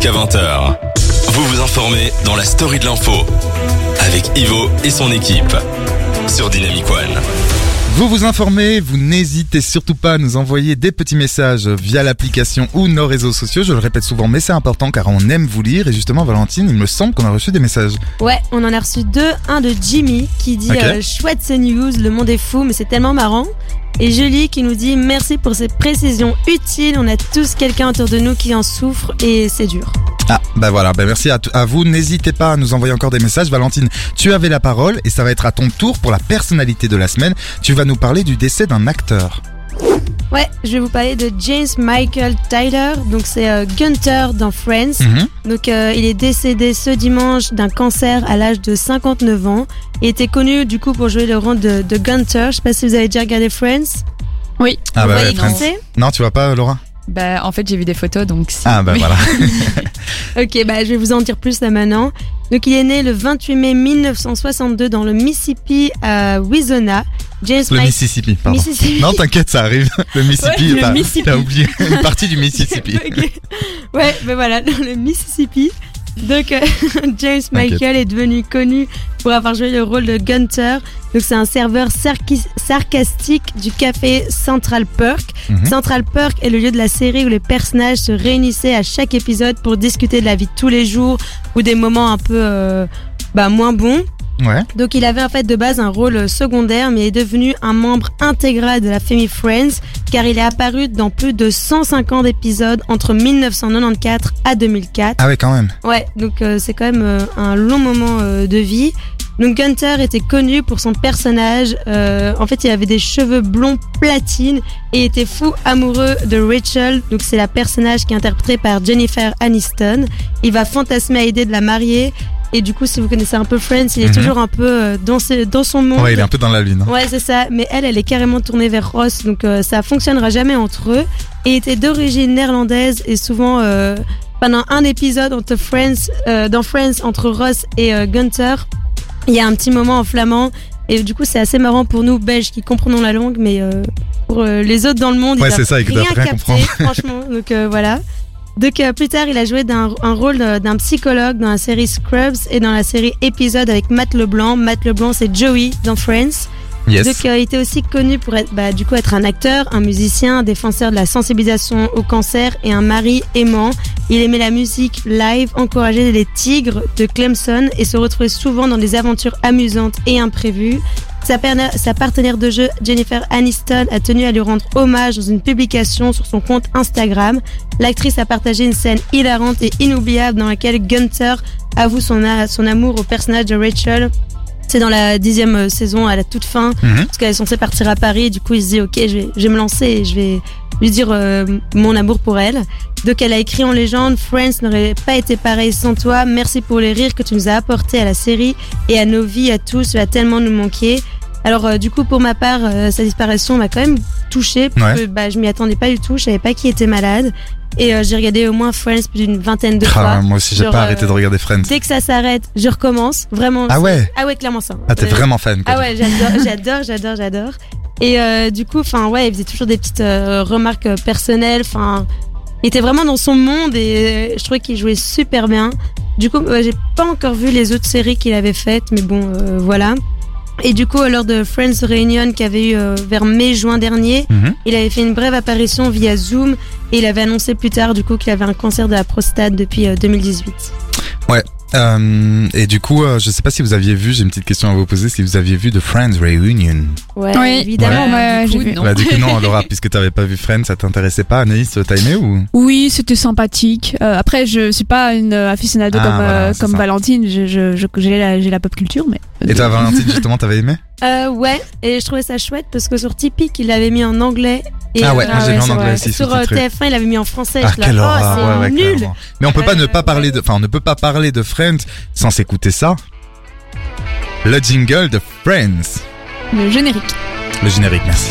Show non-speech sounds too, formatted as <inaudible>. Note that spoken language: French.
jusqu'à 20h. Vous vous informez dans la story de l'info avec Ivo et son équipe sur Dynamic One. Vous vous informez, vous n'hésitez surtout pas à nous envoyer des petits messages via l'application ou nos réseaux sociaux. Je le répète souvent, mais c'est important car on aime vous lire. Et justement, Valentine, il me semble qu'on a reçu des messages. Ouais, on en a reçu deux. Un de Jimmy qui dit euh, chouette ces news, le monde est fou, mais c'est tellement marrant. Et Julie qui nous dit merci pour ces précisions utiles. On a tous quelqu'un autour de nous qui en souffre et c'est dur. Ah, bah voilà, bah merci à, à vous. N'hésitez pas à nous envoyer encore des messages. Valentine, tu avais la parole et ça va être à ton tour pour la personnalité de la semaine. Tu vas nous parler du décès d'un acteur. Ouais, je vais vous parler de James Michael Tyler. Donc c'est euh, Gunther dans Friends. Mhm. Donc euh, il est décédé ce dimanche d'un cancer à l'âge de 59 ans. Il était connu du coup pour jouer le rôle de, de Gunther. Je sais pas si vous avez déjà regardé Friends. Oui. Ah Vous bah voyez ouais, Friends. Non, tu vois pas, Laura? Bah, en fait, j'ai vu des photos, donc si. Ah bah voilà. <laughs> Ok, bah je vais vous en dire plus là maintenant. Donc il est né le 28 mai 1962 dans le Mississippi à Wizona. James Le Mike- Mississippi, pardon. Mississippi. Non, t'inquiète, ça arrive. <laughs> Le Mississippi, Ouais, t'as- oublié une partie du <laughs> Mississippi. Ouais, ben voilà, dans le Mississippi. Donc, euh, James Michael est devenu connu pour avoir joué le rôle de Gunter. Donc, c'est un serveur sarcastique du café Central Perk. Mhm. Central Perk est le lieu de la série où les personnages se réunissaient à chaque épisode pour discuter de la vie de tous les jours ou des moments un peu euh, bah, moins bons. Ouais. Donc il avait en fait de base un rôle secondaire mais est devenu un membre intégral de la famille Friends car il est apparu dans plus de 150 épisodes entre 1994 à 2004. Ah ouais, quand même. Ouais, donc euh, c'est quand même euh, un long moment euh, de vie. Donc Gunther était connu pour son personnage. Euh, en fait, il avait des cheveux blonds platine et était fou amoureux de Rachel. Donc c'est la personnage qui est interprétée par Jennifer Aniston. Il va fantasmer à l'idée de la marier. Et du coup, si vous connaissez un peu Friends, il est Mhm. toujours un peu euh, dans, son monde. Ouais, il est un peu dans la lune. hein. Ouais, c'est ça. Mais elle, elle est carrément tournée vers Ross, donc euh, ça fonctionnera jamais entre eux. Et était d'origine néerlandaise et souvent euh, pendant un épisode entre Friends, euh, dans Friends entre Ross et Gunther, il y a un petit moment en flamand. Et du coup, c'est assez marrant pour nous Belges qui comprenons la langue, mais euh, pour euh, les autres dans le monde, Ouais, ils doivent rien rien comprendre. franchement. <laughs> Donc euh, voilà. Donc euh, plus tard, il a joué un rôle d'un psychologue dans la série Scrubs et dans la série Épisode avec Matt Leblanc. Matt Leblanc, c'est Joey dans Friends. Yes. Donc, euh, il était aussi connu pour être, bah, du coup, être un acteur, un musicien, un défenseur de la sensibilisation au cancer et un mari aimant. Il aimait la musique live, encourageait les tigres de Clemson et se retrouvait souvent dans des aventures amusantes et imprévues. Sa, partenaire de jeu, Jennifer Aniston, a tenu à lui rendre hommage dans une publication sur son compte Instagram. L'actrice a partagé une scène hilarante et inoubliable dans laquelle Gunther avoue son amour au personnage de Rachel. C'est dans la dixième euh, saison, à la toute fin, Mhm. parce qu'elle est censée partir à Paris. Et du coup, il se dit, ok, je vais, je vais me lancer et je vais lui dire euh, mon amour pour elle. Donc, elle a écrit en légende, Friends n'aurait pas été pareil sans toi. Merci pour les rires que tu nous as apportés à la série et à nos vies, à tous. Tu vas tellement nous manquer. Alors, euh, du coup, pour ma part, euh, sa disparition m'a quand même touchée, parce que bah, je m'y attendais pas du tout. Je savais pas qui était malade. Et euh, j'ai regardé au moins Friends plus d'une vingtaine de Ah, fois. moi aussi, j'ai pas arrêté de euh, regarder Friends. Dès que ça s'arrête, je recommence. Vraiment. Ah ouais Ah ouais, clairement ça. Ah, t'es Euh, vraiment fan, quoi. ah ouais, j'adore, j'adore, j'adore, j'adore. Et euh, du coup, enfin ouais, il faisait toujours des petites euh, remarques euh, personnelles. Enfin, il était vraiment dans son monde et euh, je trouvais qu'il jouait super bien. Du coup, euh, j'ai pas encore vu les autres séries qu'il avait faites, mais bon, euh, voilà. Et du coup, lors de Friends Reunion qu'il y avait eu euh, vers mai-juin dernier, Mhm. il avait fait une brève apparition via Zoom et il avait annoncé plus tard du coup qu'il avait un cancer de la prostate depuis euh, 2018. Euh, et du coup, euh, je sais pas si vous aviez vu, j'ai une petite question à vous poser, si vous aviez vu The Friends Reunion. Ouais, Oui. évidemment. Ouais. bah, du j'ai coup, vu. non. Bah, du coup, non, <laughs> Laura, puisque t'avais pas vu Friends, ça t'intéressait pas. Anaïs, t'as aimé ou? Oui, c'était sympathique. Euh, après, je suis pas une euh, aficionado Ah, comme, voilà, euh, comme. Valentine. Je, je, je- j'ai la, j'ai la pop culture, mais. Et toi, Valentine, justement, t'avais aimé? <laughs> Euh, ouais, et je trouvais ça chouette parce que sur Tipeee, il l'avait mis en anglais. Et Ah ouais, moi, j'ai vu en sur, anglais aussi, Sur euh, sous-titré. TF1, il avait mis en français. Ah, quelle oh, horreur, c'est ouais, ouais, nul. clairement. Mais on peut pas Euh, ne pas parler de, enfin, on ne peut pas parler de Friends sans s'écouter ça. Le jingle de Friends. Le générique. Le générique, merci.